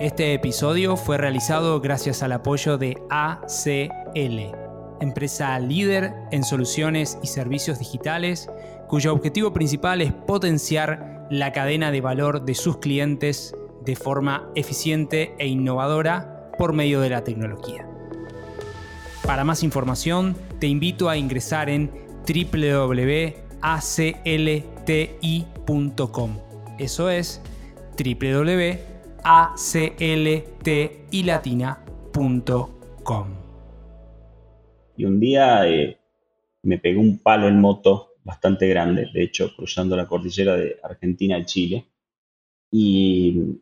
Este episodio fue realizado gracias al apoyo de ACL, empresa líder en soluciones y servicios digitales cuyo objetivo principal es potenciar la cadena de valor de sus clientes de forma eficiente e innovadora por medio de la tecnología. Para más información, te invito a ingresar en www.aclti.com. Eso es www.acltilatina.com. Y un día eh, me pegué un palo en moto bastante grande, de hecho, cruzando la cordillera de Argentina y Chile. Y,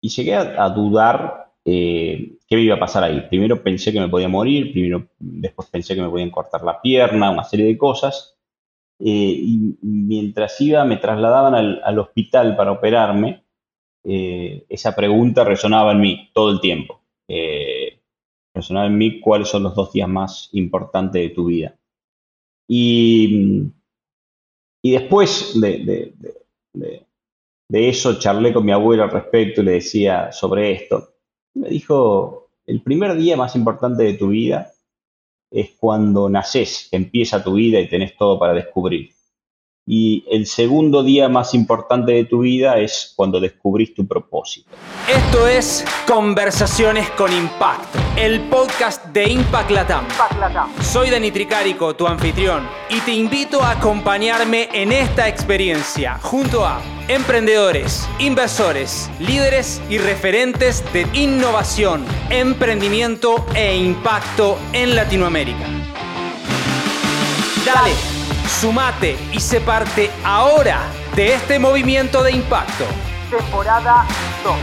llegué a, dudar eh, qué me iba a pasar ahí. Primero pensé que me podía morir, primero, después pensé que me podían cortar la pierna, una serie de cosas. Eh, y mientras iba, me trasladaban al, hospital para operarme. Eh, esa pregunta resonaba en mí todo el tiempo. resonaba en mí cuáles son los dos días más importantes de tu vida. Y, y después de, de, eso charlé con mi abuelo al respecto y le decía sobre esto. Me dijo, el primer día más importante de tu vida es cuando naces, empieza tu vida y tenés todo para descubrir. Y el segundo día más importante de tu vida es cuando descubrís tu propósito. Esto es Conversaciones con Impacto, el podcast de Impact Latam. Soy Dani Tricarico, tu anfitrión, y te invito a acompañarme en esta experiencia junto a emprendedores, inversores, líderes y referentes de innovación, emprendimiento e impacto en Latinoamérica. Dale Sumate y se parte ahora de este movimiento de impacto. Temporada 2.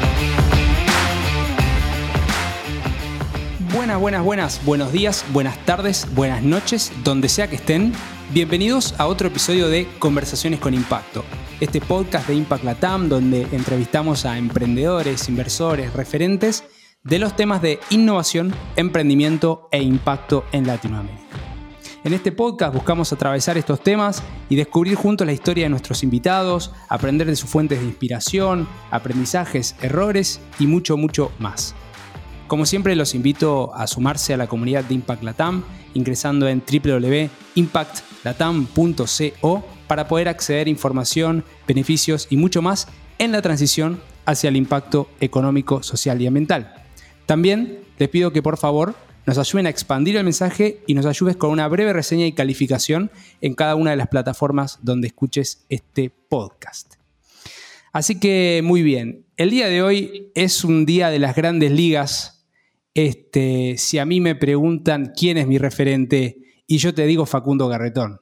Buenas, buenas, buenas, buenos días, buenas tardes, buenas noches, donde sea que estén. Bienvenidos a otro episodio de Conversaciones con Impacto, este podcast de Impact Latam donde entrevistamos a emprendedores, inversores, referentes de los temas de innovación, emprendimiento e impacto en Latinoamérica. En este podcast buscamos atravesar estos temas y descubrir juntos la historia de nuestros invitados, aprender de sus fuentes de inspiración, aprendizajes, errores y mucho, mucho más. Como siempre los invito a sumarse a la comunidad de Impact Latam ingresando en www.impactlatam.co para poder acceder a información, beneficios y mucho más en la transición hacia el impacto económico, social y ambiental. También les pido que por favor nos ayuden a expandir el mensaje y nos ayudes con una breve reseña y calificación en cada una de las plataformas donde escuches este podcast. Así que muy bien, el día de hoy es un día de las grandes ligas. Este, si a mí me preguntan quién es mi referente y yo te digo Facundo Garretón.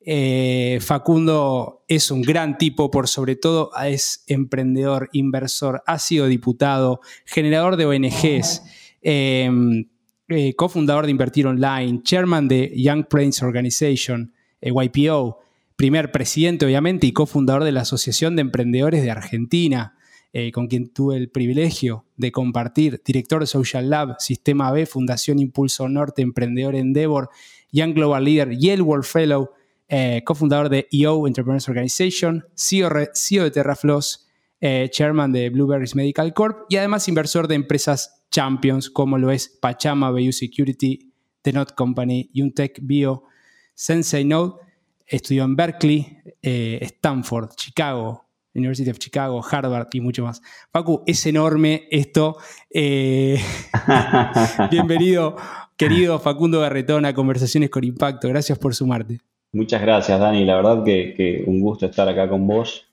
Eh, Facundo es un gran tipo, por sobre todo es emprendedor, inversor, ha sido diputado, generador de ONGs. Em, eh, cofundador de Invertir Online, chairman de Young Prince Organization, eh, YPO, primer presidente obviamente y cofundador de la Asociación de Emprendedores de Argentina, eh, con quien tuve el privilegio de compartir, director de Social Lab, Sistema B, Fundación Impulso Norte, Emprendedor Endeavor, Young Global Leader, Yale World Fellow, cofundador de EO Entrepreneurs Organization, CEO, CEO de TerraFloss, chairman de Blueberries Medical Corp y además inversor de empresas champions como lo es Pachama Security, The Not Company, Untech Bio, Sensei Node. Estudió en Berkeley, eh, Stanford, Chicago, University of Chicago, Harvard y mucho más. Facu, es enorme esto. Eh, bienvenido, querido Facundo Garretón, a Conversaciones con Impacto. Gracias por sumarte. Muchas gracias, Dani. La verdad que un gusto estar acá con vos.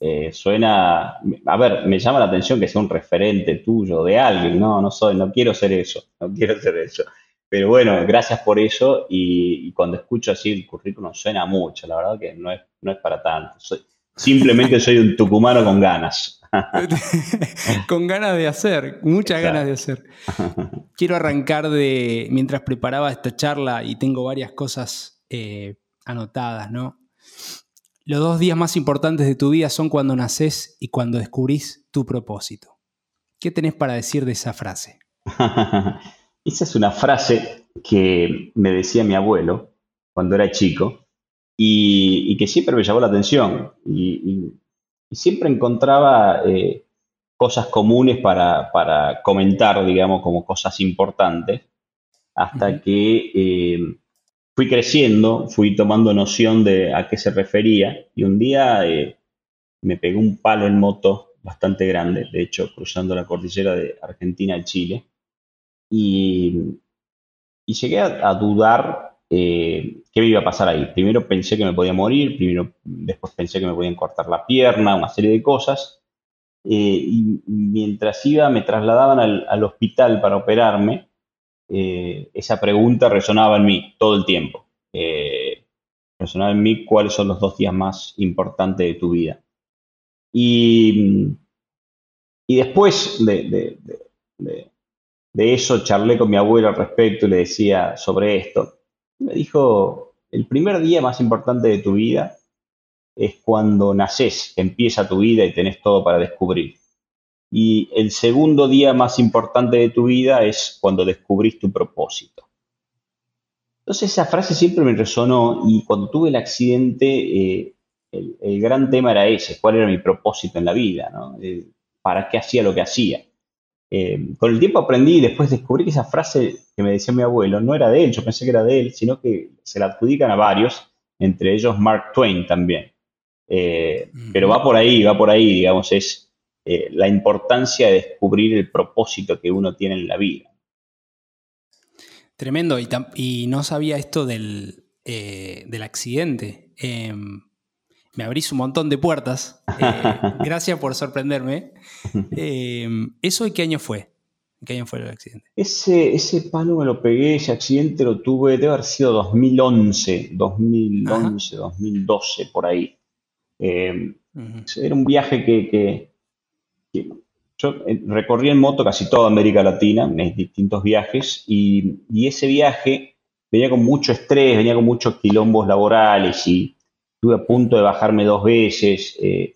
Eh, suena, a ver, me llama la atención que sea un referente tuyo, de alguien, no, no soy, no quiero ser eso, no quiero ser eso. Pero bueno, gracias por eso y, cuando escucho así el currículum suena mucho, la verdad que no es, no es para tanto. simplemente soy un tucumano con ganas. con ganas de hacer, muchas ganas de hacer. Quiero arrancar de, mientras preparaba esta charla y tengo varias cosas eh, anotadas, ¿no? Los dos días más importantes de tu vida son cuando naces y cuando descubrís tu propósito. ¿Qué tenés para decir de esa frase? esa es una frase que me decía mi abuelo cuando era chico y, que siempre me llamó la atención y, siempre encontraba eh, cosas comunes para, comentar, digamos, como cosas importantes, hasta que eh, fui creciendo, fui tomando noción de a qué se refería y un día eh, me pegó un palo en moto bastante grande, de hecho, cruzando la cordillera de Argentina a Chile, y, llegué a, dudar eh, qué me iba a pasar ahí. Primero pensé que me podía morir, primero, después pensé que me podían cortar la pierna, una serie de cosas, eh, y mientras iba, me trasladaban al, hospital para operarme, eh, esa pregunta resonaba en mí todo el tiempo. resonaba en mí cuáles son los dos días más importantes de tu vida. Y, después de, eso charlé con mi abuelo al respecto y le decía sobre esto. Me dijo, el primer día más importante de tu vida es cuando naces, empieza tu vida y tenés todo para descubrir. Y el segundo día más importante de tu vida es cuando descubrís tu propósito. Entonces esa frase siempre me resonó y cuando tuve el accidente eh, el, gran tema era ese, cuál era mi propósito en la vida, eh, para qué hacía lo que hacía. Eh, con el tiempo aprendí y después descubrí que esa frase que me decía mi abuelo no era de él, yo pensé que era de él, sino que se la adjudican a varios, entre ellos Mark Twain también. Eh, pero va por ahí, va por ahí, digamos, es la importancia de descubrir el propósito que uno tiene en la vida. Tremendo, y, no sabía esto del, del accidente. Em, me abrís un montón de puertas. Eh, gracias por sorprenderme. Eh, ¿Eso de qué año fue? ¿Qué año fue el accidente? Ese, ese palo me lo pegué, ese accidente lo tuve, debe haber sido 2011, 2011, 2012, por ahí. Eh, era un viaje que, yo recorrí en moto casi toda América Latina, en distintos viajes, y, ese viaje venía con mucho estrés, venía con muchos quilombos laborales y Estuve a punto de bajarme dos veces. Eh,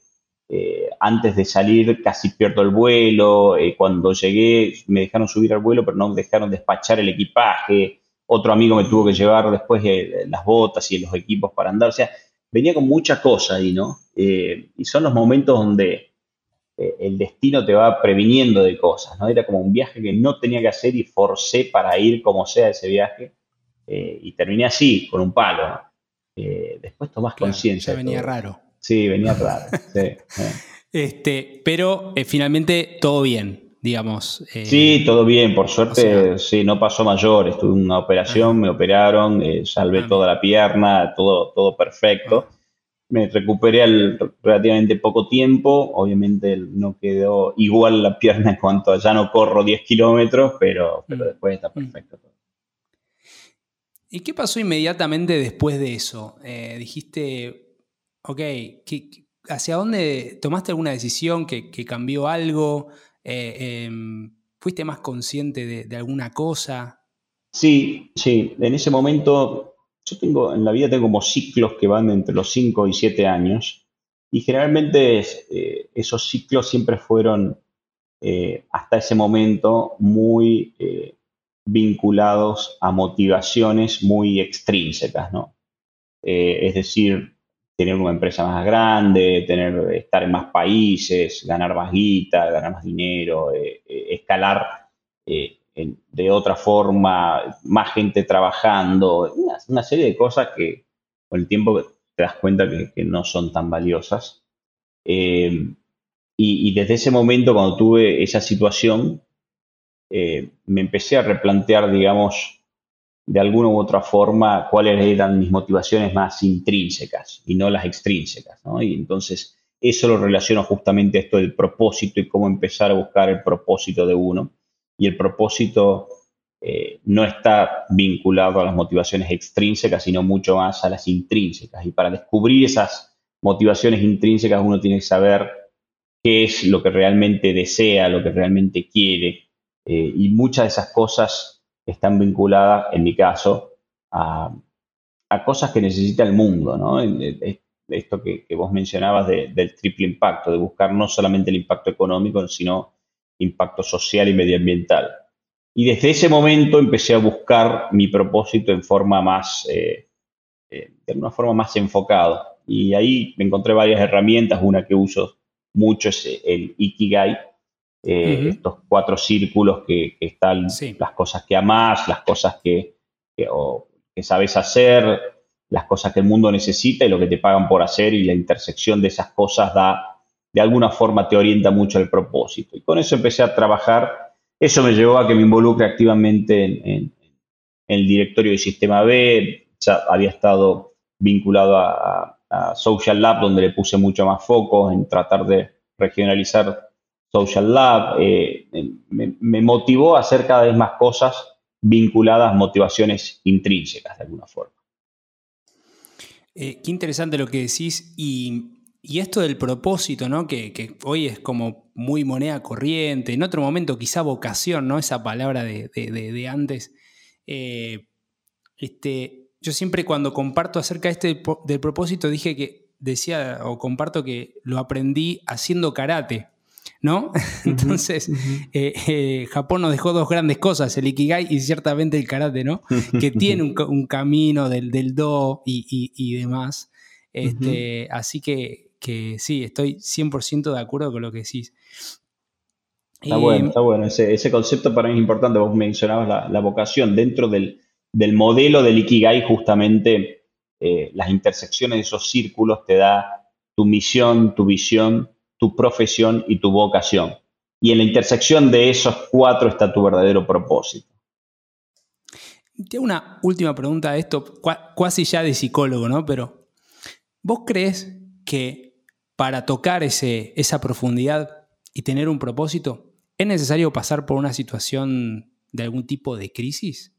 eh, antes de salir casi pierdo el vuelo. Eh, cuando llegué me dejaron subir al vuelo, pero no dejaron despachar el equipaje. Otro amigo me tuvo que llevar después las botas y los equipos para andar. O sea, venía con mucha cosa ahí, ¿no? y son los momentos donde el destino te va previniendo de cosas, ¿no? Era como un viaje que no tenía que hacer y forcé para ir como sea ese viaje. y terminé así, con un palo. Eh, después tomás conciencia. venía raro. Sí, venía raro. Eh. este, pero eh, finalmente todo bien, digamos. sí, todo bien, por suerte, sí, no pasó mayor. Estuve en una operación, me operaron, salvé ah, toda la pierna, todo, todo perfecto. Ah. Me recuperé al relativamente poco tiempo, obviamente no quedó igual la pierna en cuanto a ya no corro 10 kilómetros, pero, pero mm. después está mm. perfecto. ¿Y qué pasó inmediatamente después de eso? Eh, dijiste, ok, ¿hacia dónde tomaste alguna decisión que, cambió algo? Eh, em, ¿Fuiste más consciente de, alguna cosa? Sí, sí. En ese momento, yo tengo, en la vida tengo como ciclos que van entre los 5 y 7 años. Y generalmente eh, esos ciclos siempre fueron, hasta ese momento, muy vinculados a motivaciones muy extrínsecas, ¿no? Eh, es decir, tener una empresa más grande, tener, estar en más países, ganar más guita, ganar más dinero, eh, eh, escalar de otra forma, más gente trabajando, una, serie de cosas que con el tiempo te das cuenta que, no son tan valiosas. y, desde ese momento, cuando tuve esa situación, eh, me empecé a replantear, digamos, de alguna u otra forma cuáles eran mis motivaciones más intrínsecas y no las extrínsecas. Y entonces eso lo relaciono justamente a esto del propósito y cómo empezar a buscar el propósito de uno. Y el propósito eh, no está vinculado a las motivaciones extrínsecas, sino mucho más a las intrínsecas. Y para descubrir esas motivaciones intrínsecas uno tiene que saber qué es lo que realmente desea, lo que realmente quiere, eh, y muchas de esas cosas están vinculadas, en mi caso, a, cosas que necesita el mundo, ¿no? Esto que, vos mencionabas del triple impacto, de buscar no solamente el impacto económico, sino impacto social y medioambiental. Y desde ese momento empecé a buscar mi propósito en forma más, eh, eh, de una forma más enfocada. Y ahí me encontré varias herramientas. Una que uso mucho es el Ikigai, estos cuatro círculos que, están las cosas que amás, las cosas que, que sabes hacer, las cosas que el mundo necesita y lo que te pagan por hacer y la intersección de esas cosas da, de alguna forma te orienta mucho al propósito. Y con eso empecé a trabajar. Eso me llevó a que me involucre activamente en, el directorio del Sistema B. Ya había estado vinculado a, Social Lab, donde le puse mucho más foco en tratar de regionalizar Social Lab. Eh, me, me motivó a hacer cada vez más cosas vinculadas a motivaciones intrínsecas de alguna forma. Eh, qué interesante lo que decís y, esto del propósito, ¿no? Que, hoy es como muy moneda corriente, en otro momento quizá vocación, ¿no? Esa palabra de, antes. Eh, este, yo siempre cuando comparto acerca de este del propósito dije que decía o comparto que lo aprendí haciendo karate. ¿no? Entonces, eh, eh, Japón nos dejó dos grandes cosas, el Ikigai y ciertamente el karate, ¿no? Que tiene un, camino del, del do y, demás. Este, Así que, que, sí, estoy 100% de acuerdo con lo que decís. Está bueno, está bueno. Ese, concepto para mí es importante. Vos mencionabas la, vocación. Dentro del, modelo del Ikigai, justamente eh, las intersecciones de esos círculos te da tu misión, tu visión tu profesión y tu vocación. Y en la intersección de esos cuatro está tu verdadero propósito. Tengo una última pregunta de esto, casi ya de psicólogo, ¿no? Pero, ¿vos crees que para tocar ese, esa profundidad y tener un propósito, es necesario pasar por una situación de algún tipo de crisis?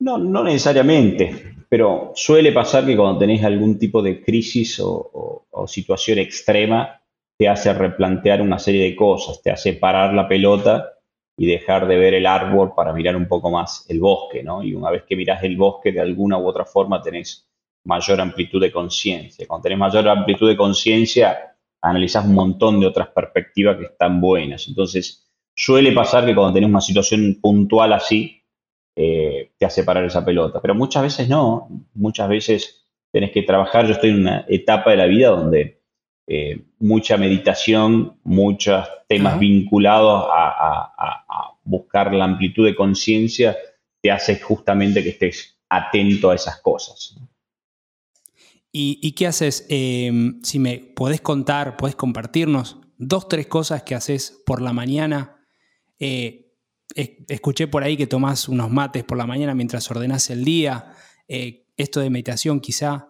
No, no necesariamente, pero suele pasar que cuando tenés algún tipo de crisis o, situación extrema, te hace replantear una serie de cosas, te hace parar la pelota y dejar de ver el árbol para mirar un poco más el bosque, ¿no? Y una vez que mirás el bosque, de alguna u otra forma tenés mayor amplitud de conciencia. Cuando tenés mayor amplitud de conciencia, analizás un montón de otras perspectivas que están buenas. Entonces, suele pasar que cuando tenés una situación puntual así, eh, te hace parar esa pelota. Pero muchas veces no, muchas veces tenés que trabajar. Yo estoy en una etapa de la vida donde eh, mucha meditación, muchos temas vinculados a, buscar la amplitud de conciencia, te hace justamente que estés atento a esas cosas. ¿Y, qué haces? Em, si me podés contar, podés compartirnos dos, tres cosas que haces por la mañana eh, escuché por ahí que tomás unos mates por la mañana mientras ordenás el día, eh, esto de meditación quizá,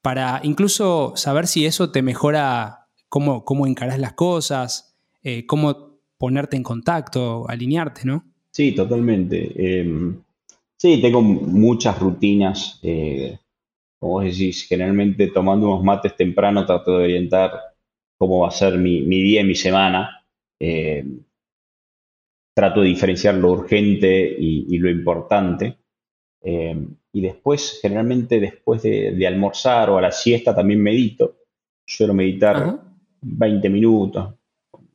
para incluso saber si eso te mejora cómo, cómo encarás las cosas, eh, cómo ponerte en contacto, alinearte, ¿no? Sí, totalmente. Em, sí, tengo muchas rutinas. Como vos decís, generalmente tomando unos mates temprano trato de orientar cómo va a ser mi, mi día y mi semana. Em, trato de diferenciar lo urgente y, lo importante. Eh, y después, generalmente después de, almorzar o a la siesta, también medito. Suelo meditar 20 minutos.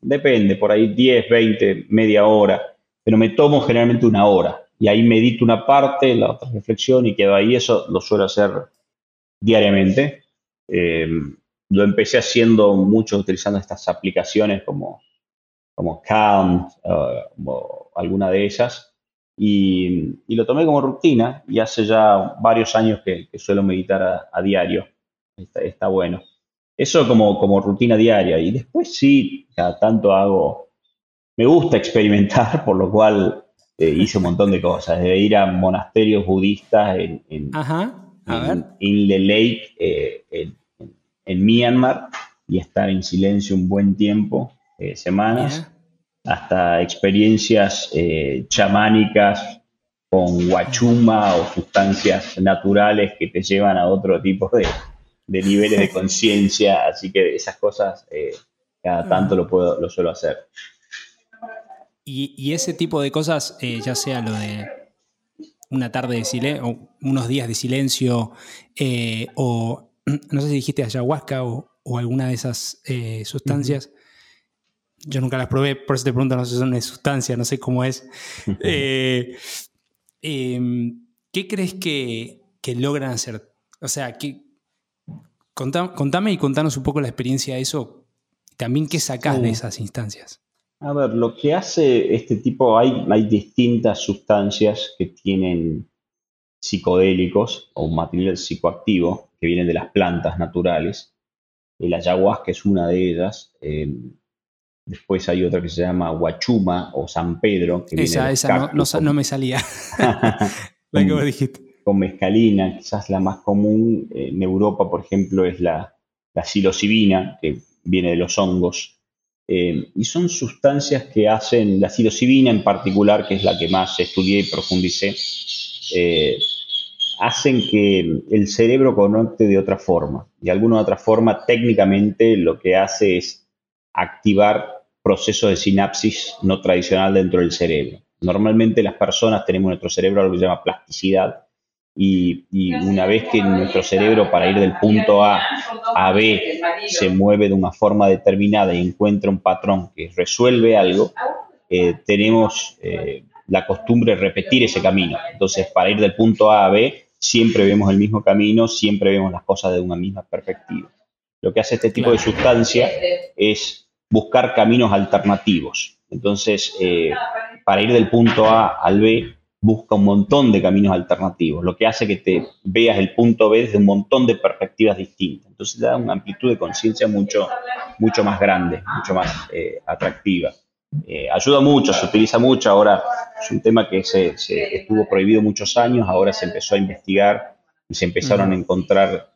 Depende, por ahí 10, 20, media hora. Pero me tomo generalmente una hora. Y ahí medito una parte, la otra reflexión y quedo ahí. Eso lo suelo hacer diariamente. Eh, lo empecé haciendo mucho utilizando estas aplicaciones como como Calm o alguna de ellas, y, lo tomé como rutina y hace ya varios años que, suelo meditar a, diario. Está, bueno. Eso como, como rutina diaria. Y después sí, cada tanto hago, me gusta experimentar, por lo cual eh, hice un montón de cosas, de ir a monasterios budistas en, en, Lake, eh, en, Myanmar, y estar en silencio un buen tiempo eh, semanas, hasta experiencias eh, chamánicas con guachuma o sustancias naturales que te llevan a otro tipo de, niveles de conciencia, así que esas cosas eh, cada tanto lo, puedo, lo suelo hacer. Y, ese tipo de cosas, ya sea lo de una tarde de silencio, o unos días de silencio, o no sé si dijiste ayahuasca o, alguna de esas sustancias, yo nunca las probé, por eso te pregunto, no sé si son una sustancia, no sé cómo es. Eh, em, ¿Qué crees que, logran hacer? O sea, que, contame y contanos un poco la experiencia de eso. También, ¿qué sacás de esas instancias? A ver, lo que hace este tipo, hay, hay distintas sustancias que tienen psicodélicos o un material psicoactivo que vienen de las plantas naturales. El ayahuasca es una de ellas. Eh, después hay otra que se llama huachuma o San Pedro. Que esa, esa no, me salía. la que vos dijiste. Con mescalina, quizás la más común en Europa, por ejemplo, es la, la psilocibina, que viene de los hongos. Eh, y son sustancias que hacen, la psilocibina en particular, que es la que más estudié y profundicé, eh, hacen que el cerebro conecte de otra forma. De alguna otra forma, técnicamente lo que hace es activar procesos de sinapsis no tradicional dentro del cerebro. Normalmente las personas tenemos nuestro cerebro algo que se llama plasticidad y, una vez que nuestro cerebro para ir del punto A a B se mueve de una forma determinada y encuentra un patrón que resuelve algo, eh, tenemos eh, la costumbre de repetir ese camino. Entonces, para ir del punto A a B, siempre vemos el mismo camino, siempre vemos las cosas de una misma perspectiva. Lo que hace este tipo de sustancia es buscar caminos alternativos. Entonces, eh, para ir del punto A al B, busca un montón de caminos alternativos, lo que hace que te veas el punto B desde un montón de perspectivas distintas. Entonces, da una amplitud de conciencia mucho, mucho más grande, mucho más eh, atractiva. Eh, ayuda mucho, se utiliza mucho. Ahora es un tema que se, estuvo prohibido muchos años, ahora se empezó a investigar y se empezaron a encontrar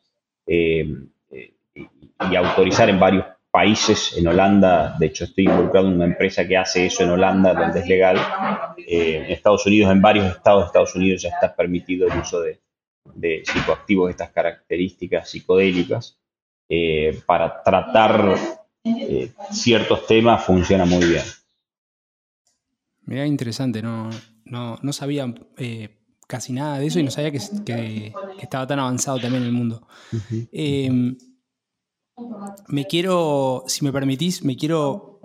eh, eh, y, autorizar en varios países. En Holanda, de hecho, estoy involucrado en una empresa que hace eso en Holanda, donde es legal. en Estados Unidos, en varios estados de Estados Unidos ya está permitido el uso de, de psicoactivos de estas características psicodélicas para tratar ciertos temas funciona muy bien. Mira, interesante, no, no, sabía eh, casi nada de eso y no sabía que, estaba tan avanzado también en el mundo. Em, me quiero, si me permitís, me quiero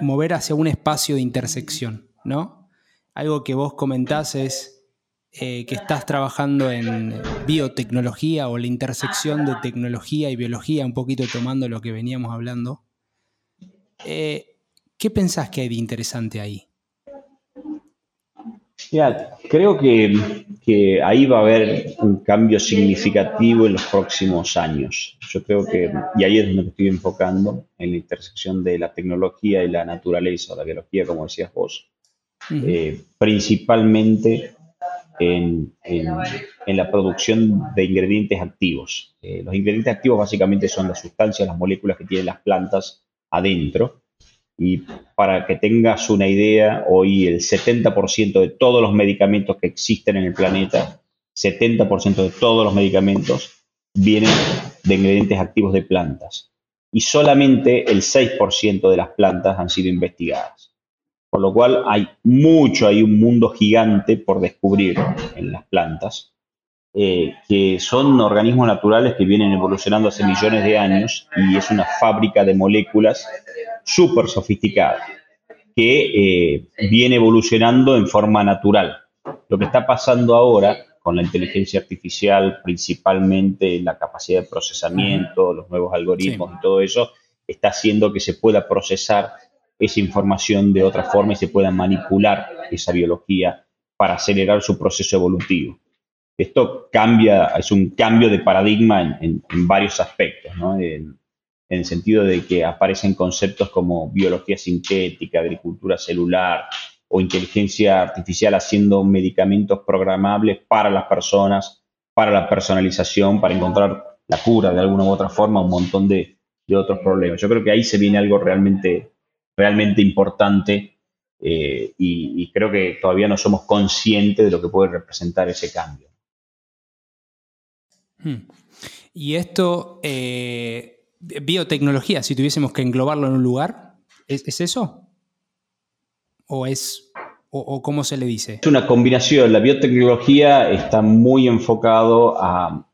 mover hacia un espacio de intersección, ¿no? Algo que vos comentás es eh, que estás trabajando en biotecnología o la intersección de tecnología y biología, un poquito tomando lo que veníamos hablando. Eh, ¿Qué pensás que hay de interesante ahí? Creo que, ahí va a haber un cambio significativo en los próximos años. Yo creo que, y ahí es donde me estoy enfocando, en la intersección de la tecnología y la naturaleza, o la biología, como decías vos, eh, principalmente en, la producción de ingredientes activos. Eh, los ingredientes activos básicamente son las sustancias, las moléculas que tienen las plantas adentro y para que tengas una idea, hoy el 70% de todos los medicamentos que existen en el planeta, 70% de todos los medicamentos vienen de ingredientes activos de plantas. Y solamente el 6% de las plantas han sido investigadas. Por lo cual hay mucho, hay un mundo gigante por descubrir en las plantas, eh, que son organismos naturales que vienen evolucionando hace millones de años y es una fábrica de moléculas súper sofisticada, que eh, viene evolucionando en forma natural. Lo que está pasando ahora con la inteligencia artificial, principalmente la capacidad de procesamiento, los nuevos algoritmos y todo eso, está haciendo que se pueda procesar esa información de otra forma y se pueda manipular esa biología para acelerar su proceso evolutivo. Esto cambia, es un cambio de paradigma en, varios aspectos. ¿no? en el sentido de que aparecen conceptos como biología sintética, agricultura celular o inteligencia artificial haciendo medicamentos programables para las personas, para la personalización, para encontrar la cura de alguna u otra forma, un montón de, otros problemas. Yo creo que ahí se viene algo realmente, realmente importante eh, y, creo que todavía no somos conscientes de lo que puede representar ese cambio. Hmm. Y esto, eh, biotecnología, si tuviésemos que englobarlo en un lugar, ¿es, eso? ¿O es o, cómo se le dice? Es una combinación. La biotecnología está muy enfocado a,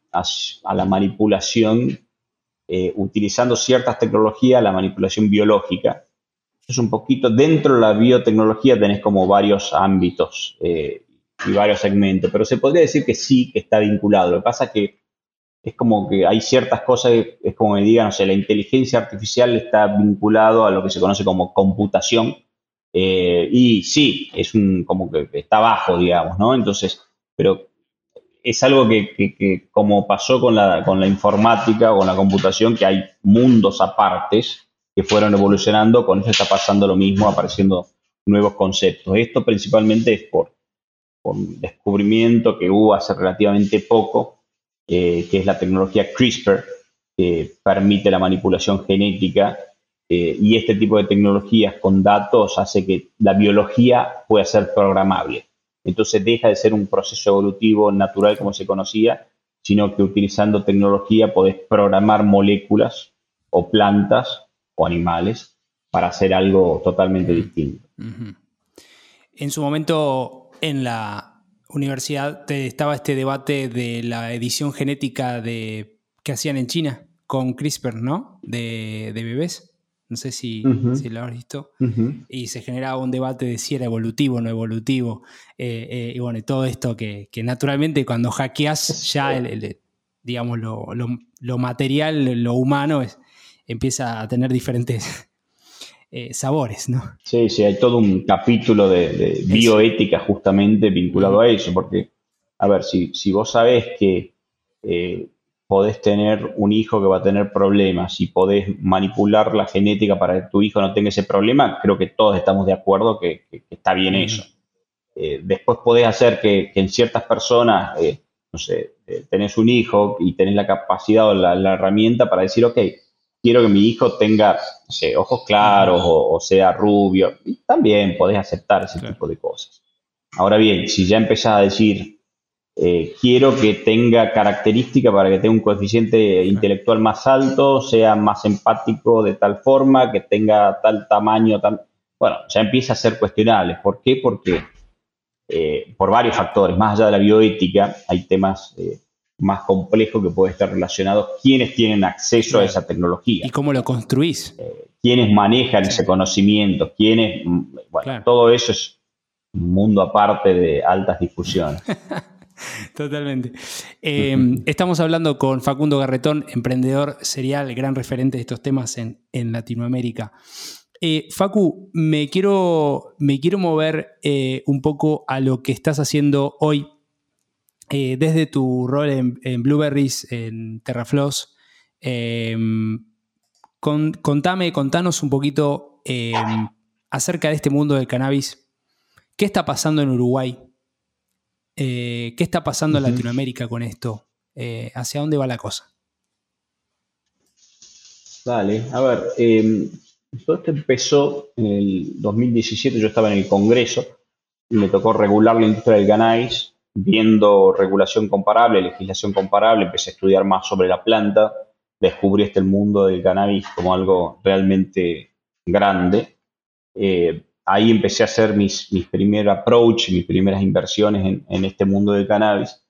la manipulación, eh, utilizando ciertas tecnologías, la manipulación biológica. Es un poquito, dentro de la biotecnología tenés como varios ámbitos eh, y varios segmentos, pero se podría decir que sí, que está vinculado. Lo que pasa es que es como que hay ciertas cosas, es como me digan, no sé, la inteligencia artificial está vinculado a lo que se conoce como computación. Eh, y sí, es un, como que está bajo, digamos, ¿no? Entonces, pero es algo que, como pasó con la, con la informática o con la computación, que hay mundos apartes que fueron evolucionando, con eso está pasando lo mismo, apareciendo nuevos conceptos. Esto principalmente es por, por descubrimiento que hubo hace relativamente poco, eh, que es la tecnología CRISPR, que permite la manipulación genética eh, y este tipo de tecnologías con datos hace que la biología pueda ser programable. Entonces deja de ser un proceso evolutivo natural como se conocía, sino que utilizando tecnología podés programar moléculas o plantas o animales para hacer algo totalmente distinto. En su momento, en la universidad, estaba este debate de la edición genética de, que hacían en China con CRISPR, ¿no? De, bebés. No sé si, lo has visto. Y se generaba un debate de si era evolutivo o no evolutivo. Eh, eh, y bueno, todo esto que, naturalmente cuando hackeas ya, el, digamos, lo, lo, material, lo humano, es, empieza a tener diferentes eh, sabores, ¿no? Sí, sí, hay todo un capítulo de, bioética justamente vinculado a eso, porque, a ver, si, si vos sabés que eh, podés tener un hijo que va a tener problemas y podés manipular la genética para que tu hijo no tenga ese problema, creo que todos estamos de acuerdo que, está bien eso. Eh, después podés hacer que, en ciertas personas, no sé, tenés un hijo y tenés la capacidad o la, la herramienta para decir, ok, quiero que mi hijo tenga ojos claros o, sea rubio. Y también podés aceptar ese tipo de cosas. Ahora bien, si ya empezás a decir, eh, quiero que tenga características para que tenga un coeficiente intelectual más alto, sea más empático de tal forma, que tenga tal tamaño, tal... bueno, ya empieza a ser cuestionable. ¿Por qué? Porque eh, por varios factores, más allá de la bioética, hay temas eh, más complejo que puede estar relacionado quiénes tienen acceso a esa tecnología. ¿Y cómo lo construís? Eh, quiénes manejan ese conocimiento, quiénes... Mm, bueno, todo eso es un mundo aparte de altas discusiones. Totalmente. Eh, estamos hablando con Facundo Garretón, emprendedor serial, gran referente de estos temas en, Latinoamérica. Eh, Facu, me quiero, me quiero mover un poco a lo que estás haciendo hoy eh, desde tu rol en, Blueberries, en Terrafloss, em, contame, contanos un poquito em, acerca de este mundo del cannabis. ¿Qué está pasando en Uruguay? Eh, ¿Qué está pasando en Latinoamérica con esto? Eh, ¿Hacia dónde va la cosa? Vale, a ver, em, todo esto empezó en el 2017, yo estaba en el Congreso y me tocó regular la industria del cannabis viendo regulación comparable, legislación comparable, empecé a estudiar más sobre la planta, descubrí este mundo del cannabis como algo realmente grande. Eh, ahí empecé a hacer mis, mis primeros approach, mis primeras inversiones en, este mundo del cannabis.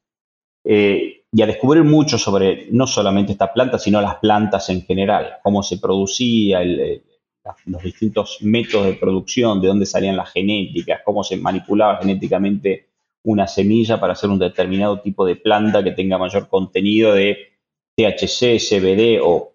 Eh, y a descubrir mucho sobre no solamente esta planta, sino las plantas en general, cómo se producía, los distintos métodos de producción, de dónde salían las genéticas, cómo se manipulaba genéticamente una semilla para hacer un determinado tipo de planta que tenga mayor contenido de THC, CBD o,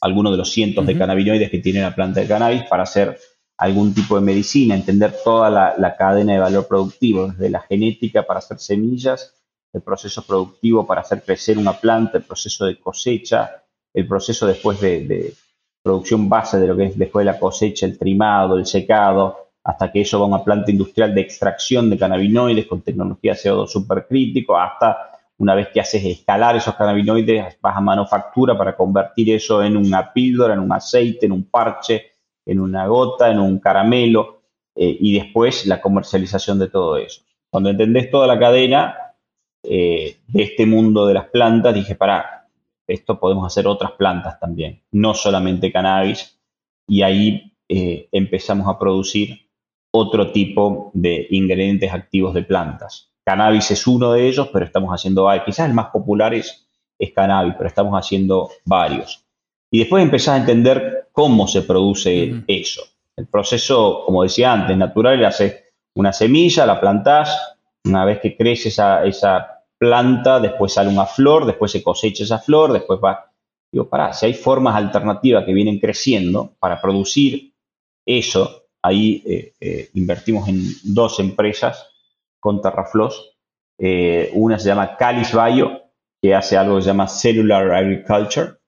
alguno de los cientos de cannabinoides que tiene la planta de cannabis para hacer algún tipo de medicina, entender toda la, cadena de valor productivo, desde la genética para hacer semillas, el proceso productivo para hacer crecer una planta, el proceso de cosecha, el proceso después de, de producción base de lo que es después de la cosecha, el trimado, el secado, hasta que eso va a una planta industrial de extracción de cannabinoides con tecnología CO2 supercrítico, hasta una vez que haces escalar esos cannabinoides, vas a manufactura para convertir eso en una píldora, en un aceite, en un parche, en una gota, en un caramelo, eh, y después la comercialización de todo eso. Cuando entendés toda la cadena eh, de este mundo de las plantas, dije, para, esto podemos hacer otras plantas también, no solamente cannabis, y ahí eh, empezamos a producir otro tipo de ingredientes activos de plantas. Cannabis es uno de ellos, pero estamos haciendo varios. Quizás el más popular es, cannabis, pero estamos haciendo varios. Y después empezás a entender cómo se produce eso. El proceso, como decía antes, natural, haces una semilla, la plantás, una vez que crece esa, esa planta, después sale una flor, después se cosecha esa flor, después va... Digo, pará, si hay formas alternativas que vienen creciendo para producir eso, ahí eh, eh, invertimos en dos empresas con Terraflos. Eh, una se llama Calis Bio, que hace algo que se llama Cellular Agriculture,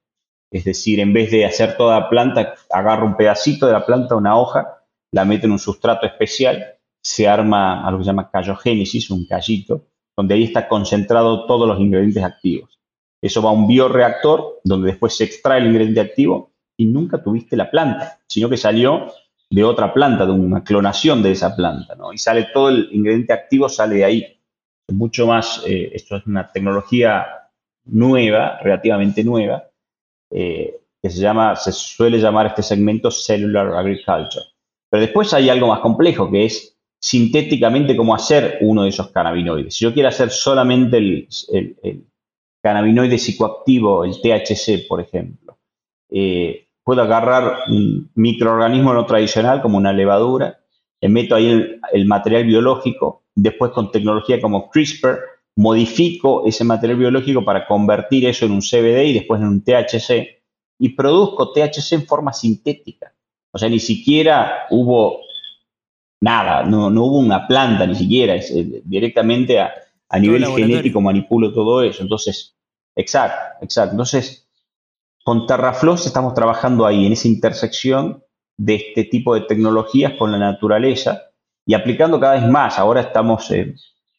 es decir, en vez de hacer toda la planta, agarra un pedacito de la planta, una hoja, la mete en un sustrato especial, se arma algo que se llama callogénesis, un callito, donde ahí está concentrado todos los ingredientes activos. Eso va a un bioreactor donde después se extrae el ingrediente activo y nunca tuviste la planta, sino que salió de otra planta, de una clonación de esa planta, ¿no? Y sale todo el ingrediente activo, sale de ahí. Mucho más, eh, esto es una tecnología nueva, relativamente nueva, eh, que se llama, se suele llamar este segmento Cellular Agriculture. Pero después hay algo más complejo, que es sintéticamente cómo hacer uno de esos cannabinoides. Si yo quiero hacer solamente el, el, cannabinoide psicoactivo, el THC, por ejemplo, eh, puedo agarrar un microorganismo no tradicional como una levadura, le meto ahí el, material biológico, después con tecnología como CRISPR, modifico ese material biológico para convertir eso en un CBD y después en un THC y produzco THC en forma sintética. O sea, ni siquiera hubo nada, no, hubo una planta ni siquiera, es, eh, directamente a, nivel genético manipulo todo eso. Entonces, exacto, exacto. Entonces, con Terrafloss estamos trabajando ahí, en esa intersección de este tipo de tecnologías con la naturaleza y aplicando cada vez más. Ahora estamos, eh,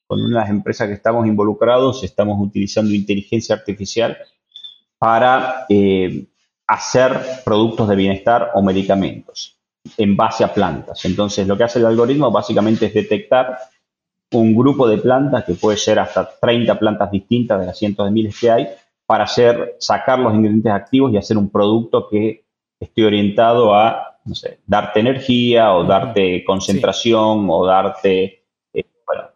con una de las empresas que estamos involucrados, estamos utilizando inteligencia artificial para eh, hacer productos de bienestar o medicamentos en base a plantas. Entonces, lo que hace el algoritmo básicamente es detectar un grupo de plantas, que puede ser hasta 30 plantas distintas de las cientos de miles que hay, para hacer, sacar los ingredientes activos y hacer un producto que esté orientado a, no sé, darte energía o darte concentración o darte eh,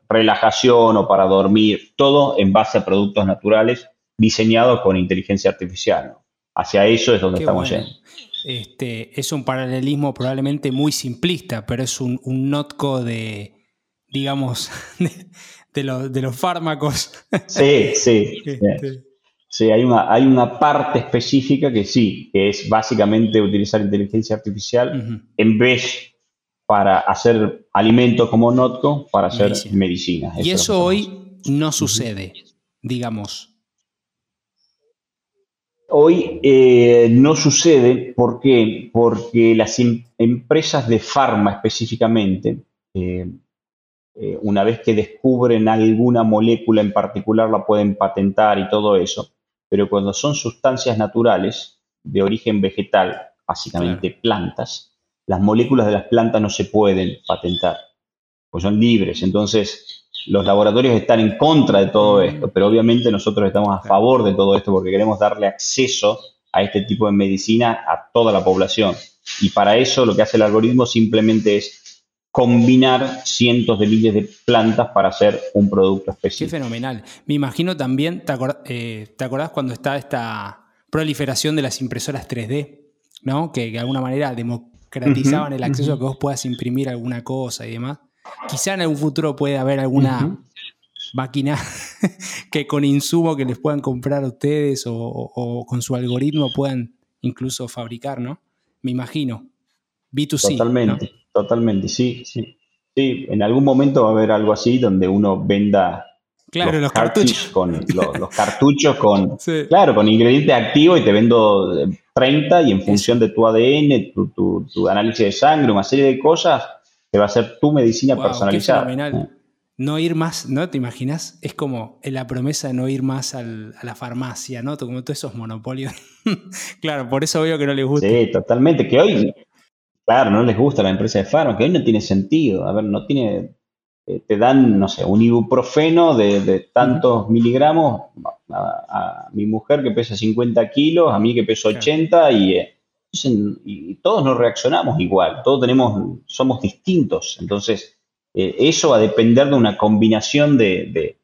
relajación o para dormir, todo en base a productos naturales diseñados con inteligencia artificial. Hacia eso es donde estamos yendo. Este, es un paralelismo probablemente muy simplista, pero es un, un notco de, digamos, de, los fármacos. Sí, sí. Este. Sí, hay una, hay una parte específica que sí, que es básicamente utilizar inteligencia artificial en vez para hacer alimentos como Notco, para hacer medicina. y eso hoy no sucede, digamos. Hoy eh, no sucede, ¿por qué? Porque las em, empresas de farma específicamente, eh, eh, una vez que descubren alguna molécula en particular, la pueden patentar y todo eso, pero cuando son sustancias naturales de origen vegetal, básicamente plantas, las moléculas de las plantas no se pueden patentar, pues son libres. Entonces, los laboratorios están en contra de todo mm. esto, pero obviamente nosotros estamos a favor de todo esto porque queremos darle acceso a este tipo de medicina a toda la población. Y para eso lo que hace el algoritmo simplemente es combinar cientos de miles de plantas para hacer un producto específico. Qué fenomenal. Me imagino también, ¿te, eh, acordás cuando está esta proliferación de las impresoras 3D? ¿no? Que, de alguna manera democratizaban el acceso a que vos puedas imprimir alguna cosa y demás. Quizá en algún futuro puede haber alguna máquina que con insumo que les puedan comprar a ustedes o, con su algoritmo puedan incluso fabricar, ¿no? Me imagino. B2C. Totalmente, totalmente, sí, sí. Sí, en algún momento va a haber algo así donde uno venda Claro, los, cartuchos. Con, los, cartuchos con, claro, con ingredientes activos y te vendo 30 y en función de tu ADN, tu, tu, análisis de sangre, una serie de cosas, va a ser tu medicina personalizada. No ir más, ¿no? ¿Te imaginas? Es como la promesa de no ir más a la farmacia, ¿no? Como todos esos monopolios. claro, por eso veo que no les gusta. Sí, totalmente. Que hoy, claro, no les gusta la empresa de farma, que hoy no tiene sentido. A ver, no tiene. Eh, te dan, no sé, un ibuprofeno de, tantos miligramos a, mi mujer que pesa 50 kilos, a mí que peso 80 y. Eh, y todos no reaccionamos igual, todos tenemos, somos distintos. Entonces, eh, eso va a depender de una combinación de,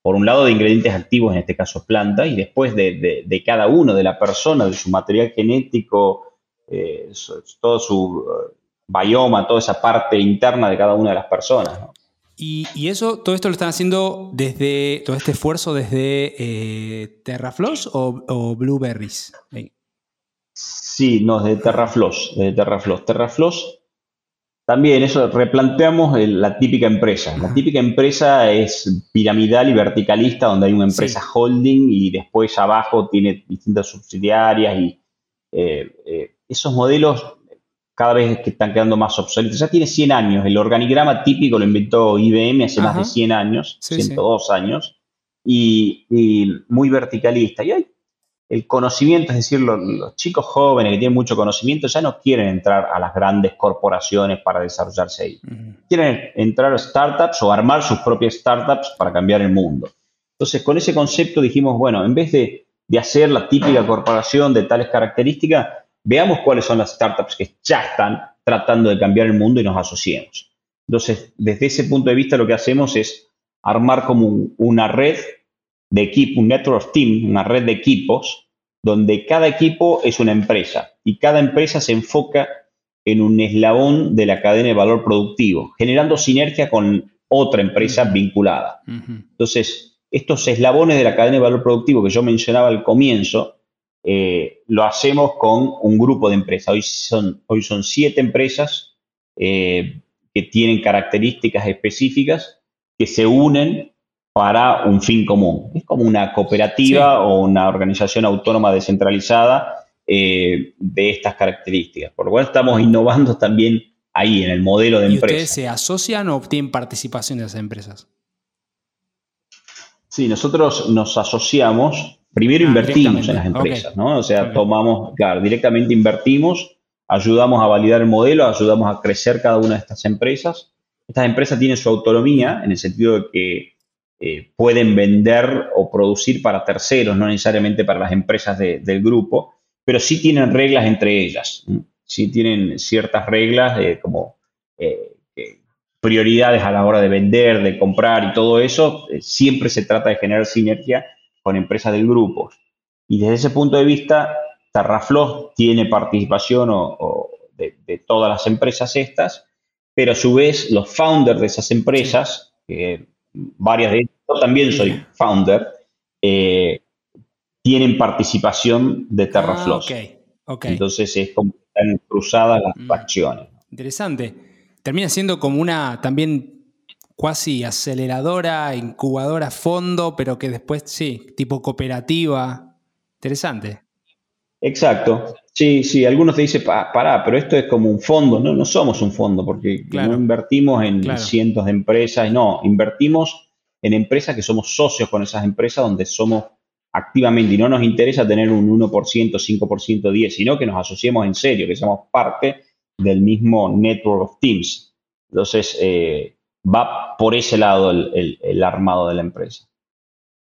por un lado, de ingredientes activos, en este caso planta, y después de, cada uno, de la persona, de su material genético, eh, todo su eh, bioma, toda esa parte interna de cada una de las personas. Y, eso, todo esto lo están haciendo desde, todo este esfuerzo desde eh, TerraFloss o, Blueberries. Sí, no, desde TerraFloss, desde TerraFloss. TerraFloss, también eso, replanteamos la típica empresa. La típica empresa es piramidal y verticalista, donde hay una empresa holding y después abajo tiene distintas subsidiarias y eh, eh, esos modelos cada vez que están quedando más obsoletos. Ya tiene 100 años, el organigrama típico lo inventó IBM hace más de 100 años, 102 años, y, muy verticalista. Y hay el conocimiento, es decir, los, chicos jóvenes que tienen mucho conocimiento ya no quieren entrar a las grandes corporaciones para desarrollarse ahí. Quieren entrar a startups o armar sus propias startups para cambiar el mundo. Entonces, con ese concepto dijimos, bueno, en vez de, de hacer la típica corporación de tales características, veamos cuáles son las startups que ya están tratando de cambiar el mundo y nos asociemos. Entonces, desde ese punto de vista, lo que hacemos es armar como una red de equipo, un network team, una red de equipos, donde cada equipo es una empresa y cada empresa se enfoca en un eslabón de la cadena de valor productivo, generando sinergia con otra empresa vinculada. Entonces, estos eslabones de la cadena de valor productivo que yo mencionaba al comienzo, eh, lo hacemos con un grupo de empresas. Hoy son, hoy son siete empresas eh, que tienen características específicas que se unen para un fin común. Es como una cooperativa o una organización autónoma descentralizada eh, de estas características. Por lo cual estamos innovando también ahí en el modelo de ¿Y empresa. ¿Ustedes se asocian o obtienen participación de esas empresas? Sí, nosotros nos asociamos Primero ah, invertimos en las empresas, ¿no? O sea, tomamos, claro, directamente invertimos, ayudamos a validar el modelo, ayudamos a crecer cada una de estas empresas. Estas empresas tienen su autonomía en el sentido de que eh, pueden vender o producir para terceros, no necesariamente para las empresas del grupo, pero sí tienen reglas entre ellas. Sí tienen ciertas reglas como eh, prioridades a la hora de vender, de comprar y todo eso. Eh, siempre se trata de generar sinergia con empresas del grupo. Y desde ese punto de vista, Terraflow tiene participación de, todas las empresas estas, pero a su vez los founders de esas empresas, varias de ellas, yo también soy founder, eh, tienen participación de Terraflow. Ah, Entonces es como están cruzadas las mm. acciones. Interesante. Termina siendo como una también cuasi aceleradora, incubadora, fondo, pero que después sí, tipo cooperativa. Interesante. Exacto. Sí, sí, algunos te dicen, pará, pero esto es como un fondo. No, no somos un fondo porque no invertimos en cientos de empresas. No, invertimos en empresas que somos socios con esas empresas donde somos activamente y no nos interesa tener un 1%, 5%, 10%, sino que nos asociemos en serio, que seamos parte del mismo network of teams. Entonces, eh, va por ese lado el, armado de la empresa.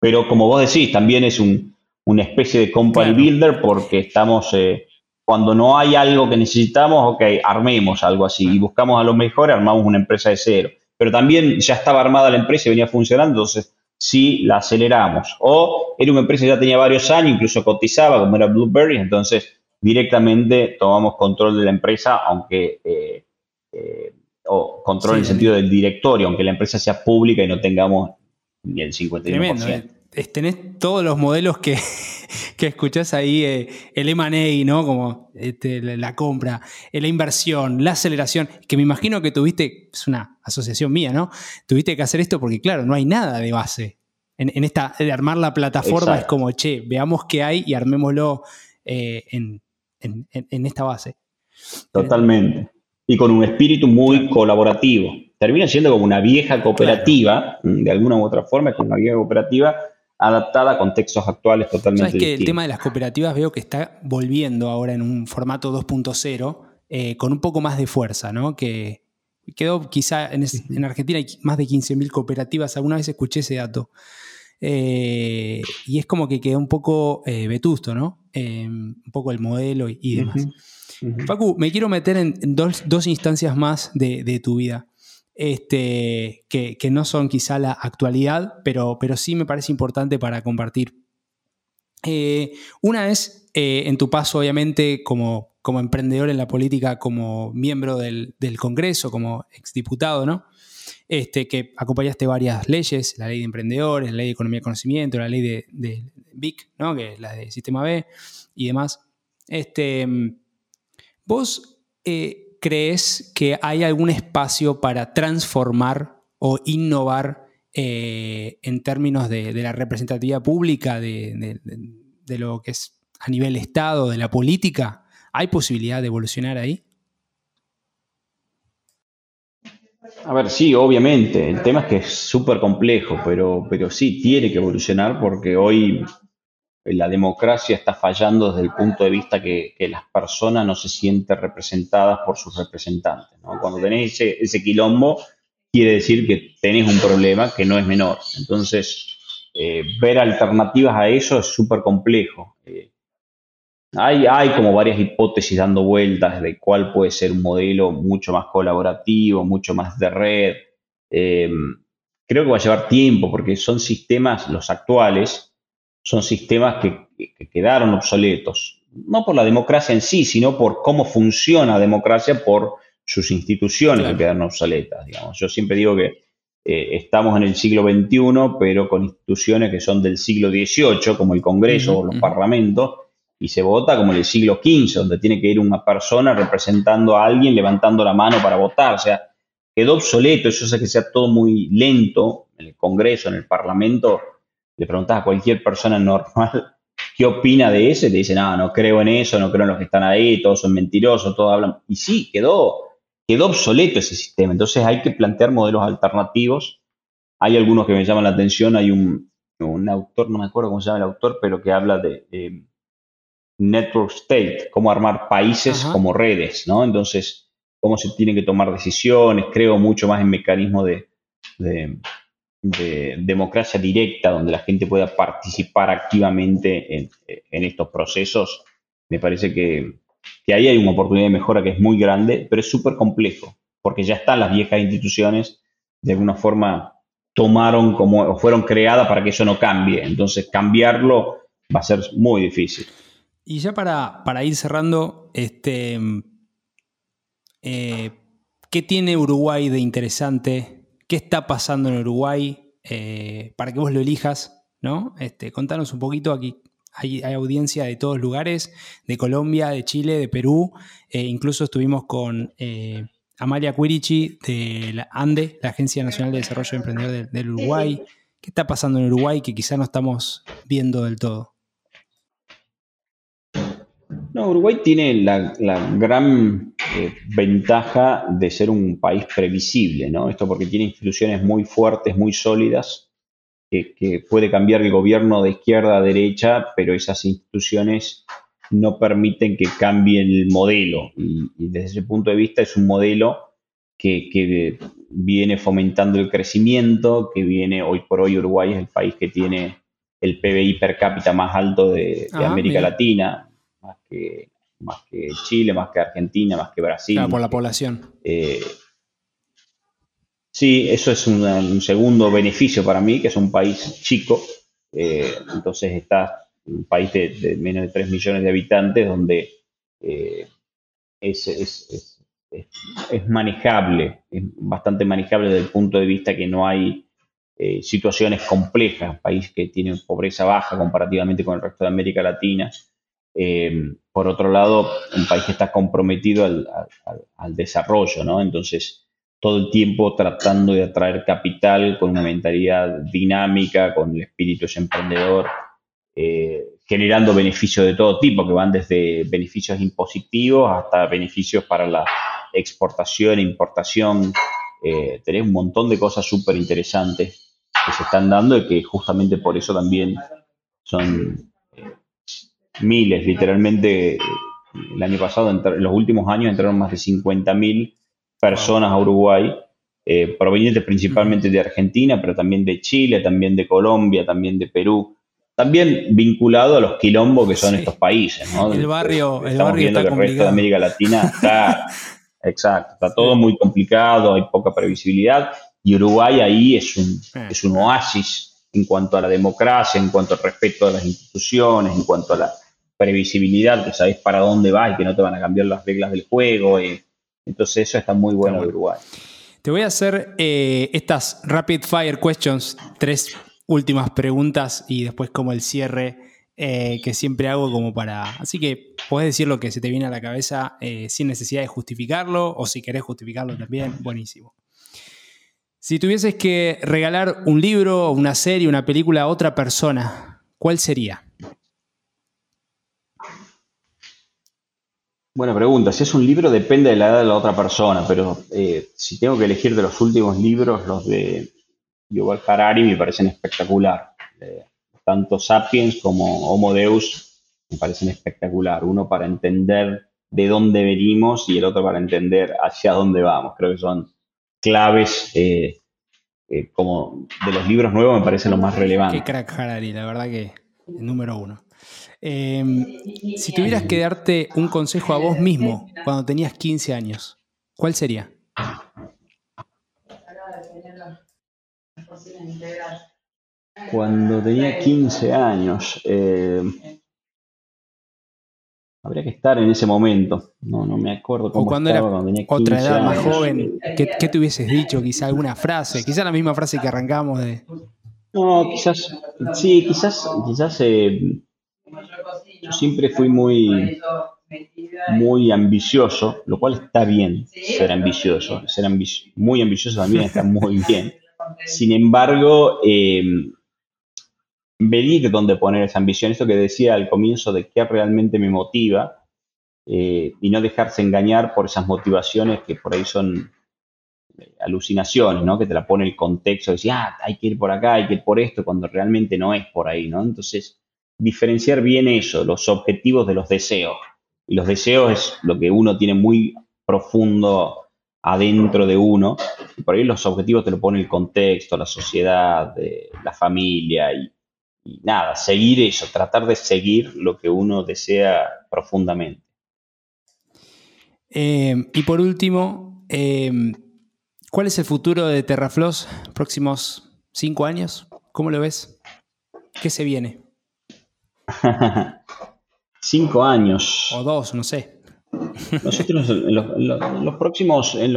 Pero como vos decís, también es una especie de company builder porque estamos, eh, cuando no hay algo que necesitamos, ok, armemos algo así y buscamos a lo mejor, armamos una empresa de cero. Pero también ya estaba armada la empresa y venía funcionando, entonces sí la aceleramos. O era una empresa que ya tenía varios años, incluso cotizaba, como era Blueberry, entonces directamente tomamos control de la empresa, aunque eh, eh, o control en el sentido del directorio, aunque la empresa sea pública y no tengamos ni el 51%. Tremendo, eh. tenés todos los modelos que, que escuchás ahí, eh, el M&A, ¿no? Como este, la compra, la inversión, la aceleración, que me imagino que tuviste, es una asociación mía, ¿no? Tuviste que hacer esto porque, claro, no hay nada de base. En, esta, de armar la plataforma es como, che, veamos qué hay y armémoslo en, en esta base. Totalmente y con un espíritu muy colaborativo. Termina siendo como una vieja cooperativa, de alguna u otra forma, es como una vieja cooperativa adaptada a contextos actuales totalmente ¿Sabes que el tema de las cooperativas veo que está volviendo ahora en un formato 2.0 eh, con un poco más de fuerza, ¿no? Que quedó quizá en, Argentina hay más de 15.000 cooperativas, alguna vez escuché ese dato. Eh, y es como que quedó un poco eh, vetusto, ¿no? Un poco el modelo y, demás. Facu, me quiero meter en, dos, instancias más de, tu vida, este, que, no son quizá la actualidad, pero, pero sí me parece importante para compartir. Eh, una es eh, en tu paso, obviamente, como como emprendedor en la política, como miembro del, Congreso, como exdiputado, ¿no? Este, que acompañaste varias leyes, la ley de emprendedores, la ley de economía de conocimiento, la ley de, de BIC, ¿no? que es la de Sistema B y demás. Este, ¿Vos eh, crees que hay algún espacio para transformar o innovar eh, en términos de, la representatividad pública, de, de lo que es a nivel Estado, de la política? ¿Hay posibilidad de evolucionar ahí? A ver, sí, obviamente. El tema es que es súper complejo, pero, pero sí tiene que evolucionar porque hoy la democracia está fallando desde el punto de vista que, las personas no se sienten representadas por sus representantes. Cuando tenés ese, quilombo, quiere decir que tenés un problema que no es menor. Entonces, eh, ver alternativas a eso es súper complejo. Eh, hay, como varias hipótesis dando vueltas de cuál puede ser un modelo mucho más colaborativo, mucho más de red. Eh, creo que va a llevar tiempo porque son sistemas, los actuales, son sistemas que, quedaron obsoletos. No por la democracia en sí, sino por cómo funciona la democracia, por sus instituciones que quedaron obsoletas. Digamos. Yo siempre digo que eh, estamos en el siglo XXI, pero con instituciones que son del siglo XVIII, como el Congreso o los parlamentos, y se vota como en el siglo XV, donde tiene que ir una persona representando a alguien, levantando la mano para votar. O sea, quedó obsoleto, eso hace que sea todo muy lento en el Congreso, en el Parlamento. Le preguntas a cualquier persona normal qué opina de eso y te dice, no, no creo en eso, no creo en los que están ahí, todos son mentirosos, todos hablan. Y sí, quedó, quedó obsoleto ese sistema. Entonces hay que plantear modelos alternativos. Hay algunos que me llaman la atención, hay un, autor, no me acuerdo cómo se llama el autor, pero que habla de network state, cómo armar países como redes, ¿no? Entonces, cómo se tienen que tomar decisiones, creo mucho más en mecanismos de, democracia directa, donde la gente pueda participar activamente en, estos procesos. Me parece que, ahí hay una oportunidad de mejora que es muy grande, pero es súper complejo, porque ya están las viejas instituciones, de alguna forma tomaron como, o fueron creadas para que eso no cambie. Entonces, cambiarlo va a ser muy difícil. Y ya para, ir cerrando, este, eh, ¿qué tiene Uruguay de interesante? ¿Qué está pasando en Uruguay eh, para que vos lo elijas? ¿no? Este, contanos un poquito aquí. Hay, audiencia de todos lugares, de Colombia, de Chile, de Perú. Eh, incluso estuvimos con Amalia Quirichi de la ANDE, la Agencia Nacional de Desarrollo Emprendedor del Uruguay. ¿Qué está pasando en Uruguay que quizá no estamos viendo del todo? No, Uruguay tiene la, gran eh, ventaja de ser un país previsible, ¿no? Esto porque tiene instituciones muy fuertes, muy sólidas, que, puede cambiar el gobierno de izquierda a derecha, pero esas instituciones no permiten que cambie el modelo. Y, desde ese punto de vista es un modelo que, viene fomentando el crecimiento, que viene, hoy por hoy Uruguay es el país que tiene el PBI per cápita más alto de, ah, América Latina, que, más que Chile, más que Argentina, más que Brasil. Claro, por la población. Eh, sí, eso es un, segundo beneficio para mí, que es un país chico. Eh, entonces está un país de, menos de 3 millones de habitantes donde eh, es, es, manejable, es bastante manejable desde el punto de vista que no hay situaciones complejas, un país que tiene pobreza baja comparativamente con el resto de América Latina, eh, por otro lado, un país que está comprometido al, desarrollo, ¿no? Entonces, todo el tiempo tratando de atraer capital con una mentalidad dinámica, con el espíritu emprendedor, eh, generando beneficios de todo tipo, que van desde beneficios impositivos hasta beneficios para la exportación e importación. Eh, tenés un montón de cosas súper interesantes que se están dando y que justamente por eso también son miles, literalmente el año pasado, en los últimos años entraron más de 50.000 personas a Uruguay, eh, provenientes principalmente de Argentina, pero también de Chile, también de Colombia, también de Perú, también vinculado a los quilombos que son estos países. El barrio, el barrio está que el resto de América Latina está, exacto, está todo muy complicado, hay poca previsibilidad y Uruguay ahí es un, es un oasis en cuanto a la democracia, en cuanto al respeto a las instituciones, en cuanto a la previsibilidad, que sabes para dónde vas y que no te van a cambiar las reglas del juego. Eh. entonces eso está muy bueno de Uruguay. Te voy a hacer eh, estas rapid fire questions, tres últimas preguntas y después como el cierre eh, que siempre hago como para... Así que puedes decir lo que se te viene a la cabeza sin necesidad de justificarlo o si querés justificarlo también, buenísimo. Si tuvieses que regalar un libro, una serie, una película a otra persona, ¿cuál sería? Buena pregunta. Si es un libro, depende de la edad de la otra persona, pero eh, si tengo que elegir de los últimos libros, los de Yuval Harari me parecen espectacular. Eh, tanto Sapiens como Homo Deus me parecen espectacular. Uno para entender de dónde venimos y el otro para entender hacia dónde vamos. Creo que son claves eh, eh, como de los libros nuevos me parece lo más relevante. Qué crack Harari, la verdad que número uno. Em, si tuvieras que darte un consejo a vos mismo cuando tenías 15 años, ¿cuál sería? Cuando tenía 15 años, eh, Habría que estar en ese momento. No, no me acuerdo cómo o cuando era otra edad más joven, ¿qué, te hubieses dicho? Quizá alguna frase, quizá la misma frase que arrancamos de. No, quizás, sí, quizás, quizás eh, yo siempre fui muy, muy ambicioso, lo cual está bien ser ambicioso. Ser muy ambicioso también está muy bien. Sin embargo, eh, medir dónde poner esa ambición, esto que decía al comienzo de qué realmente me motiva eh, y no dejarse engañar por esas motivaciones que por ahí son eh, alucinaciones, ¿no? Que te la pone el contexto, de decir, ah, hay que ir por acá, hay que ir por esto, cuando realmente no es por ahí, ¿no? Entonces, diferenciar bien eso, los objetivos de los deseos. Y los deseos es lo que uno tiene muy profundo adentro de uno. Y por ahí los objetivos te lo pone el contexto, la sociedad, la familia y, nada, seguir eso, tratar de seguir lo que uno desea profundamente. Eh, y por último, eh, ¿cuál es el futuro de Terrafloss próximos cinco años? ¿Cómo lo ves? ¿Qué se viene? cinco años. O dos, no sé. Nosotros en los, próximos, en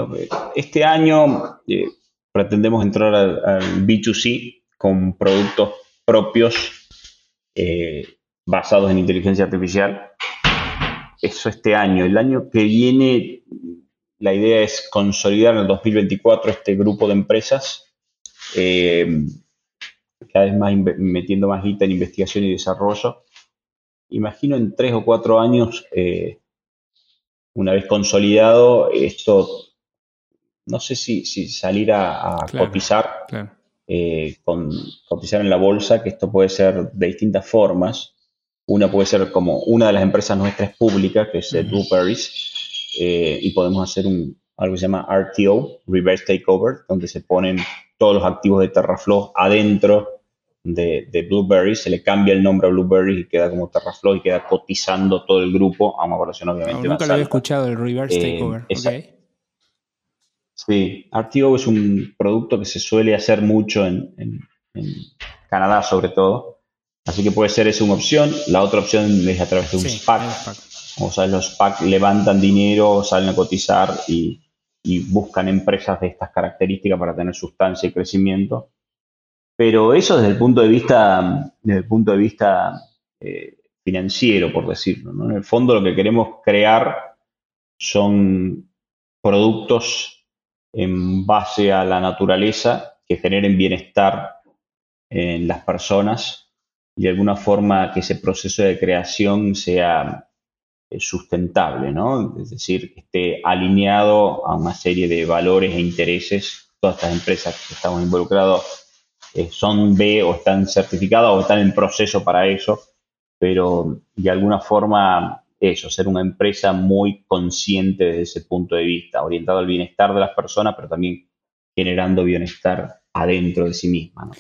este año eh, pretendemos entrar al B2C con productos propios eh, basados en inteligencia artificial. Eso este año. El año que viene, la idea es consolidar en el 2024 este grupo de empresas, eh, cada vez más metiendo más guita en investigación y desarrollo. Imagino en tres o cuatro años, eh, una vez consolidado, esto, no sé si, salir a, cotizar. Eh, con, cotizar en la bolsa, que esto puede ser de distintas formas. Una puede ser como una de las empresas nuestras públicas, que es uh eh, y podemos hacer un, algo que se llama RTO, Reverse Takeover, donde se ponen todos los activos de Terraflow adentro de, de Blueberry, se le cambia el nombre a Blueberry y queda como Terraflow y queda cotizando todo el grupo a una evaluación obviamente. nunca lo había escuchado el Reverse Takeover. Sí, RTO es un producto que se suele hacer mucho en, Canadá sobre todo. Así que puede ser esa una opción. La otra opción es a través de un SPAC. O sea, los SPAC levantan dinero, salen a cotizar y, buscan empresas de estas características para tener sustancia y crecimiento. Pero eso desde el punto de vista, desde el punto de vista eh, financiero, por decirlo. En el fondo lo que queremos crear son productos en base a la naturaleza que generen bienestar en las personas y de alguna forma que ese proceso de creación sea eh, sustentable, ¿no? Es decir, que esté alineado a una serie de valores e intereses. Todas estas empresas que estamos involucrados eh, son B o están certificadas o están en proceso para eso, pero de alguna forma eso, ser una empresa muy consciente desde ese punto de vista, orientado al bienestar de las personas, pero también generando bienestar adentro de sí misma.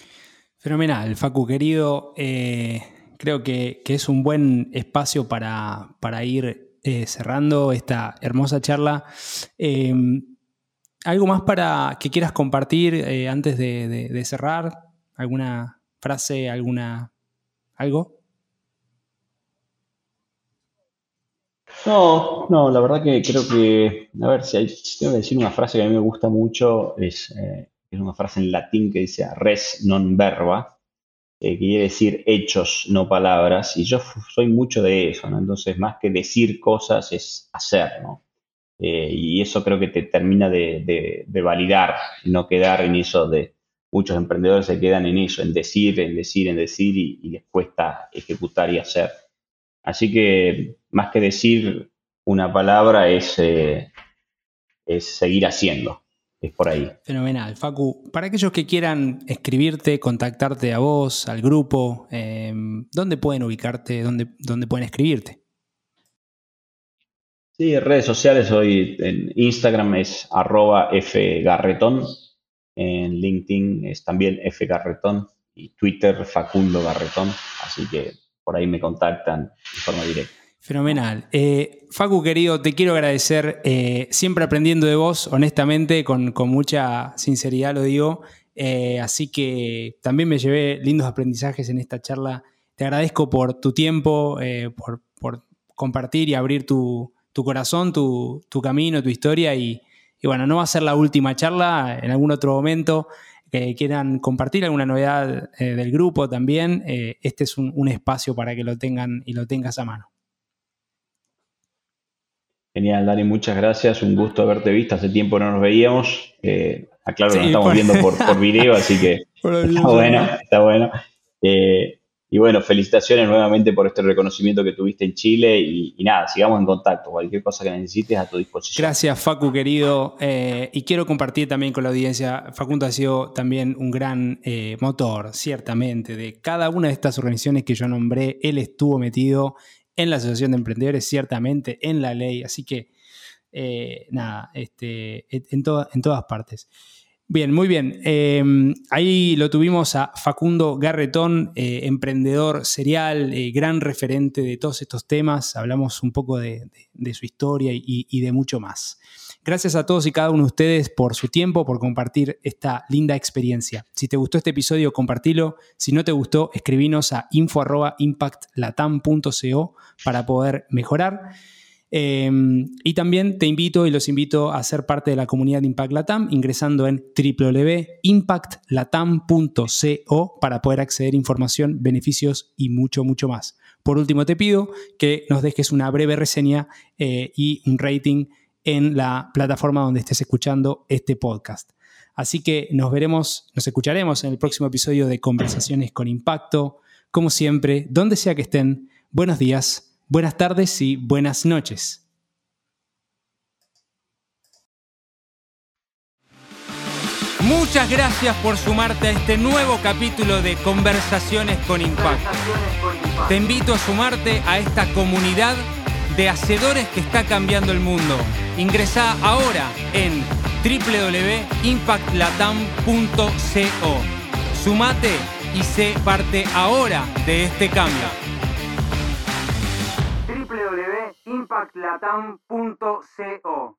Fenomenal, Facu, querido. Eh, creo que, es un buen espacio para, ir eh, cerrando esta hermosa charla. ¿Algo más para que quieras compartir antes de cerrar? ¿Alguna frase, alguna algo? No, no, la verdad que creo que, a ver, si, hay, tengo que decir una frase que a mí me gusta mucho, es, eh, es una frase en latín que dice res non verba, que quiere decir hechos, no palabras, y yo soy mucho de eso, ¿no? Entonces, más que decir cosas es hacer, ¿no? Eh, y eso creo que te termina de, de, validar, no quedar en eso de, muchos emprendedores se quedan en eso, en decir, en decir, en decir, y les cuesta ejecutar y hacer. Así que más que decir una palabra es, eh, es seguir haciendo. Es por ahí. Fenomenal. Facu, para aquellos que quieran escribirte, contactarte a vos, al grupo, em, ¿dónde pueden ubicarte? ¿Dónde, ¿Dónde pueden escribirte? Sí, redes sociales hoy en Instagram es arroba fgarretón, en LinkedIn es también fgarretón y Twitter Facundo Garretón, así que por ahí me contactan de forma directa. Fenomenal. Eh, Facu, querido, te quiero agradecer, eh, siempre aprendiendo de vos, honestamente, con, mucha sinceridad lo digo. Eh, así que también me llevé lindos aprendizajes en esta charla. Te agradezco por tu tiempo, por, compartir y abrir tu, corazón, tu, camino, tu historia. Y, y, bueno, no va a ser la última charla, en algún otro momento que quieran compartir alguna novedad eh, del grupo también, eh, este es un, espacio para que lo tengan y lo tengas a mano. Genial, Dani, muchas gracias. Un gusto haberte visto. Hace tiempo no nos veíamos. Eh, aclaro, nos estamos viendo por, por, video, así que está bueno, está bueno. Eh, y bueno, felicitaciones nuevamente por este reconocimiento que tuviste en Chile y, nada, sigamos en contacto. Cualquier cosa que necesites a tu disposición. Gracias, Facu, querido. Eh, y quiero compartir también con la audiencia, Facundo ha sido también un gran eh, motor, ciertamente, de cada una de estas organizaciones que yo nombré. Él estuvo metido en la Asociación de Emprendedores, ciertamente, en la ley. Así que, eh, nada, este, en, en todas partes. Bien, muy bien. Em, ahí lo tuvimos a Facundo Garretón, eh, emprendedor serial, eh, gran referente de todos estos temas. Hablamos un poco de, su historia y, de mucho más. Gracias a todos y cada uno de ustedes por su tiempo, por compartir esta linda experiencia. Si te gustó este episodio, compartilo. Si no te gustó, escribinos a info.impactlatam.co para poder mejorar. Em, y también te invito y los invito a ser parte de la comunidad de Impact Latam ingresando en www.impactlatam.co para poder acceder a información, beneficios y mucho, mucho más. Por último, te pido que nos dejes una breve reseña eh, y un rating en la plataforma donde estés escuchando este podcast. Así que nos veremos, nos escucharemos en el próximo episodio de Conversaciones con Impacto. Como siempre, donde sea que estén, buenos días buenas tardes y buenas noches. Muchas gracias por sumarte a este nuevo capítulo de Conversaciones con Impacto. Te invito a sumarte a esta comunidad de hacedores que está cambiando el mundo. Ingresa ahora en www.impactlatam.co. Sumate y sé parte ahora de este cambio www.impactlatam.co